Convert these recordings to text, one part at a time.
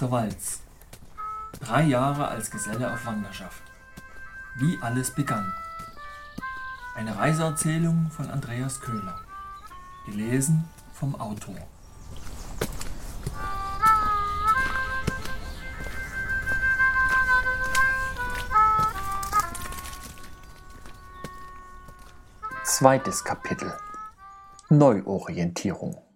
Dr. Walz. Drei Jahre als Geselle auf Wanderschaft. Wie alles begann. Eine Reiseerzählung von Andreas Köhler. Gelesen vom Autor. Zweites Kapitel Neuorientierung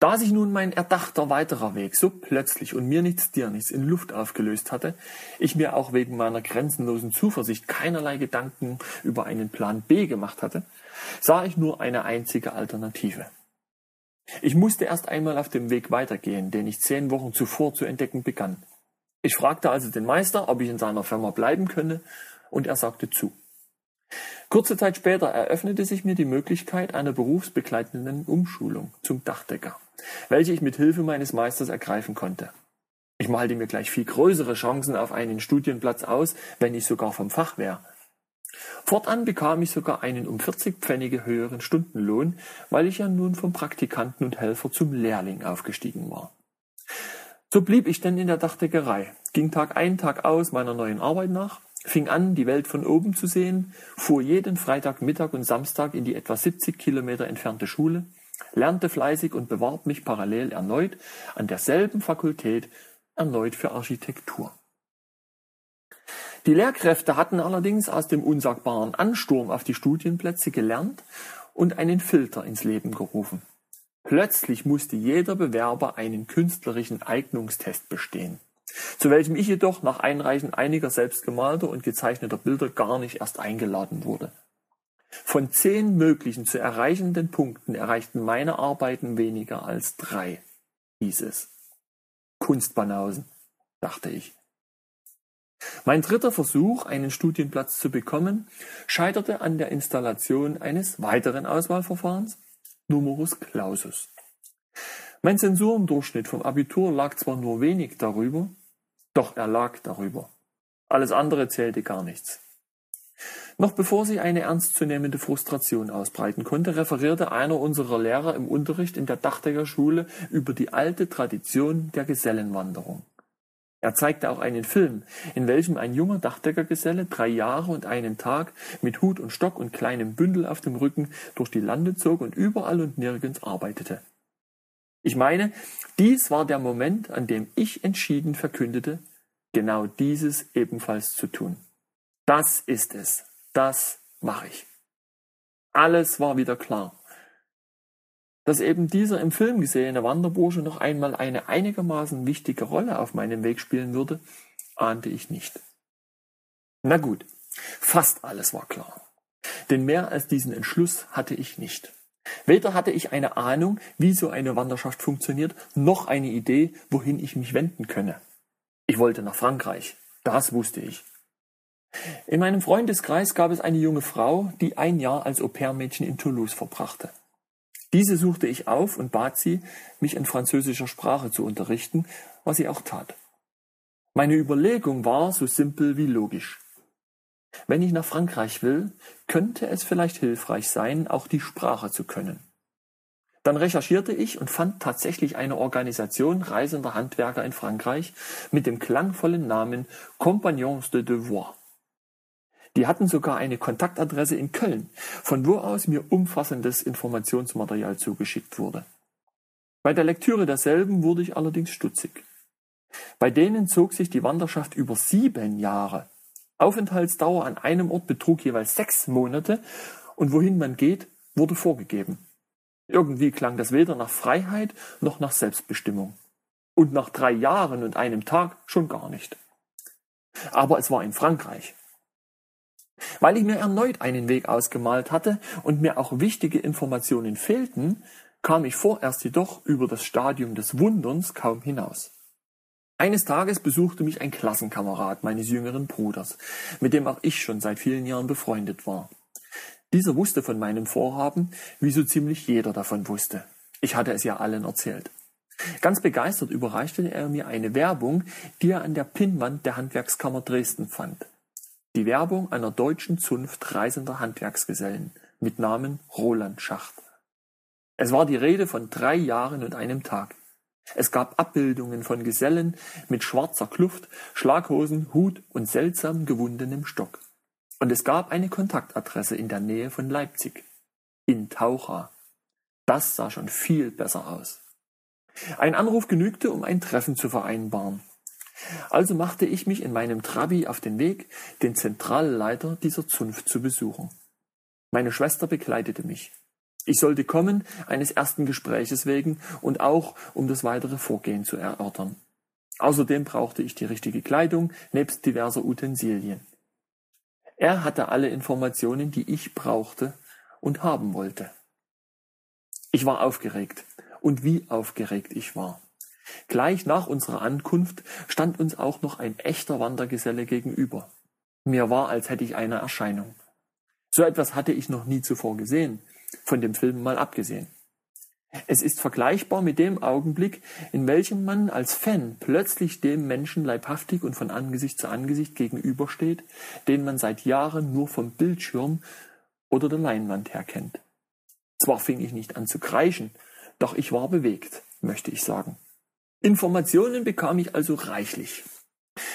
da sich nun mein erdachter weiterer Weg so plötzlich und mir nichts dir nichts in Luft aufgelöst hatte, ich mir auch wegen meiner grenzenlosen Zuversicht keinerlei Gedanken über einen Plan B gemacht hatte, sah ich nur eine einzige Alternative. Ich musste erst einmal auf dem Weg weitergehen, den ich zehn Wochen zuvor zu entdecken begann. Ich fragte also den Meister, ob ich in seiner Firma bleiben könne, und er sagte zu. Kurze Zeit später eröffnete sich mir die Möglichkeit einer berufsbegleitenden Umschulung zum Dachdecker welche ich mit Hilfe meines Meisters ergreifen konnte. Ich malte mir gleich viel größere Chancen auf einen Studienplatz aus, wenn ich sogar vom Fach wäre. Fortan bekam ich sogar einen um 40 Pfennige höheren Stundenlohn, weil ich ja nun vom Praktikanten und Helfer zum Lehrling aufgestiegen war. So blieb ich denn in der Dachdeckerei, ging Tag ein, Tag aus meiner neuen Arbeit nach, fing an, die Welt von oben zu sehen, fuhr jeden Freitag, Mittag und Samstag in die etwa 70 Kilometer entfernte Schule, lernte fleißig und bewarb mich parallel erneut an derselben Fakultät, erneut für Architektur. Die Lehrkräfte hatten allerdings aus dem unsagbaren Ansturm auf die Studienplätze gelernt und einen Filter ins Leben gerufen. Plötzlich musste jeder Bewerber einen künstlerischen Eignungstest bestehen, zu welchem ich jedoch nach Einreichen einiger selbstgemalter und gezeichneter Bilder gar nicht erst eingeladen wurde. Von zehn möglichen zu erreichenden Punkten erreichten meine Arbeiten weniger als drei, hieß es. Kunstbanausen, dachte ich. Mein dritter Versuch, einen Studienplatz zu bekommen, scheiterte an der Installation eines weiteren Auswahlverfahrens, Numerus Clausus. Mein Zensurendurchschnitt vom Abitur lag zwar nur wenig darüber, doch er lag darüber. Alles andere zählte gar nichts. Noch bevor sich eine ernstzunehmende Frustration ausbreiten konnte, referierte einer unserer Lehrer im Unterricht in der Dachdeckerschule über die alte Tradition der Gesellenwanderung. Er zeigte auch einen Film, in welchem ein junger Dachdeckergeselle drei Jahre und einen Tag mit Hut und Stock und kleinem Bündel auf dem Rücken durch die Lande zog und überall und nirgends arbeitete. Ich meine, dies war der Moment, an dem ich entschieden verkündete, genau dieses ebenfalls zu tun. Das ist es, das mache ich. Alles war wieder klar. Dass eben dieser im Film gesehene Wanderbursche noch einmal eine einigermaßen wichtige Rolle auf meinem Weg spielen würde, ahnte ich nicht. Na gut, fast alles war klar. Denn mehr als diesen Entschluss hatte ich nicht. Weder hatte ich eine Ahnung, wie so eine Wanderschaft funktioniert, noch eine Idee, wohin ich mich wenden könne. Ich wollte nach Frankreich, das wusste ich. In meinem Freundeskreis gab es eine junge Frau, die ein Jahr als Au-pair-Mädchen in Toulouse verbrachte. Diese suchte ich auf und bat sie, mich in französischer Sprache zu unterrichten, was sie auch tat. Meine Überlegung war so simpel wie logisch. Wenn ich nach Frankreich will, könnte es vielleicht hilfreich sein, auch die Sprache zu können. Dann recherchierte ich und fand tatsächlich eine Organisation reisender Handwerker in Frankreich mit dem klangvollen Namen Compagnons de Devoir. Die hatten sogar eine Kontaktadresse in Köln, von wo aus mir umfassendes Informationsmaterial zugeschickt wurde. Bei der Lektüre derselben wurde ich allerdings stutzig. Bei denen zog sich die Wanderschaft über sieben Jahre. Aufenthaltsdauer an einem Ort betrug jeweils sechs Monate und wohin man geht, wurde vorgegeben. Irgendwie klang das weder nach Freiheit noch nach Selbstbestimmung. Und nach drei Jahren und einem Tag schon gar nicht. Aber es war in Frankreich. Weil ich mir erneut einen Weg ausgemalt hatte und mir auch wichtige Informationen fehlten, kam ich vorerst jedoch über das Stadium des Wunderns kaum hinaus. Eines Tages besuchte mich ein Klassenkamerad meines jüngeren Bruders, mit dem auch ich schon seit vielen Jahren befreundet war. Dieser wusste von meinem Vorhaben, wie so ziemlich jeder davon wusste. Ich hatte es ja allen erzählt. Ganz begeistert überreichte er mir eine Werbung, die er an der Pinnwand der Handwerkskammer Dresden fand die Werbung einer deutschen Zunft reisender Handwerksgesellen mit Namen Roland Schacht. Es war die Rede von drei Jahren und einem Tag. Es gab Abbildungen von Gesellen mit schwarzer Kluft, Schlaghosen, Hut und seltsam gewundenem Stock. Und es gab eine Kontaktadresse in der Nähe von Leipzig. In Taucha. Das sah schon viel besser aus. Ein Anruf genügte, um ein Treffen zu vereinbaren. Also machte ich mich in meinem Trabi auf den Weg, den Zentralleiter dieser Zunft zu besuchen. Meine Schwester begleitete mich. Ich sollte kommen, eines ersten Gespräches wegen und auch, um das weitere Vorgehen zu erörtern. Außerdem brauchte ich die richtige Kleidung, nebst diverser Utensilien. Er hatte alle Informationen, die ich brauchte und haben wollte. Ich war aufgeregt. Und wie aufgeregt ich war. Gleich nach unserer Ankunft stand uns auch noch ein echter Wandergeselle gegenüber. Mir war, als hätte ich eine Erscheinung. So etwas hatte ich noch nie zuvor gesehen, von dem Film mal abgesehen. Es ist vergleichbar mit dem Augenblick, in welchem man als Fan plötzlich dem Menschen leibhaftig und von Angesicht zu Angesicht gegenübersteht, den man seit Jahren nur vom Bildschirm oder der Leinwand her kennt. Zwar fing ich nicht an zu kreischen, doch ich war bewegt, möchte ich sagen. Informationen bekam ich also reichlich.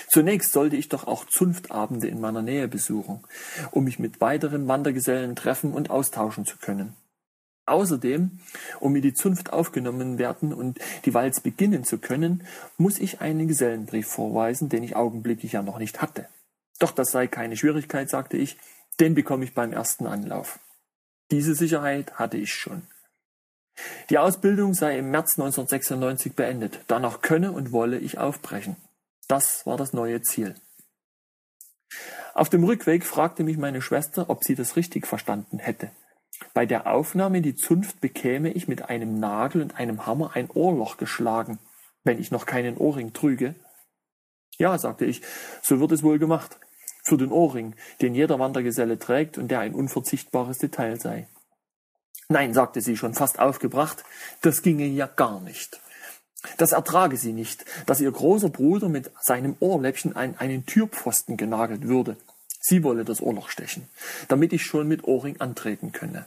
Zunächst sollte ich doch auch Zunftabende in meiner Nähe besuchen, um mich mit weiteren Wandergesellen treffen und austauschen zu können. Außerdem, um mir die Zunft aufgenommen werden und die Walz beginnen zu können, muss ich einen Gesellenbrief vorweisen, den ich augenblicklich ja noch nicht hatte. Doch das sei keine Schwierigkeit, sagte ich, den bekomme ich beim ersten Anlauf. Diese Sicherheit hatte ich schon. Die Ausbildung sei im März 1996 beendet. Danach könne und wolle ich aufbrechen. Das war das neue Ziel. Auf dem Rückweg fragte mich meine Schwester, ob sie das richtig verstanden hätte. Bei der Aufnahme in die Zunft bekäme ich mit einem Nagel und einem Hammer ein Ohrloch geschlagen, wenn ich noch keinen Ohrring trüge. Ja, sagte ich, so wird es wohl gemacht. Für den Ohrring, den jeder Wandergeselle trägt und der ein unverzichtbares Detail sei. Nein, sagte sie schon fast aufgebracht, das ginge ja gar nicht. Das ertrage sie nicht, dass ihr großer Bruder mit seinem Ohrläppchen an einen Türpfosten genagelt würde. Sie wolle das Ohrloch stechen, damit ich schon mit Ohrring antreten könne.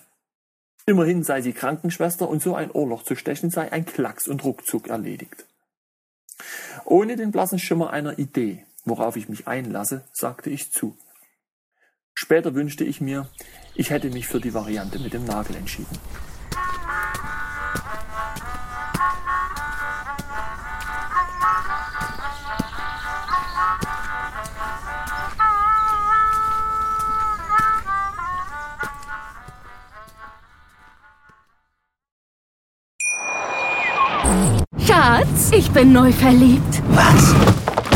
Immerhin sei sie Krankenschwester und so ein Ohrloch zu stechen sei ein Klacks und ruckzuck erledigt. Ohne den blassen Schimmer einer Idee, worauf ich mich einlasse, sagte ich zu. Später wünschte ich mir, ich hätte mich für die Variante mit dem Nagel entschieden. Schatz, ich bin neu verliebt. Was?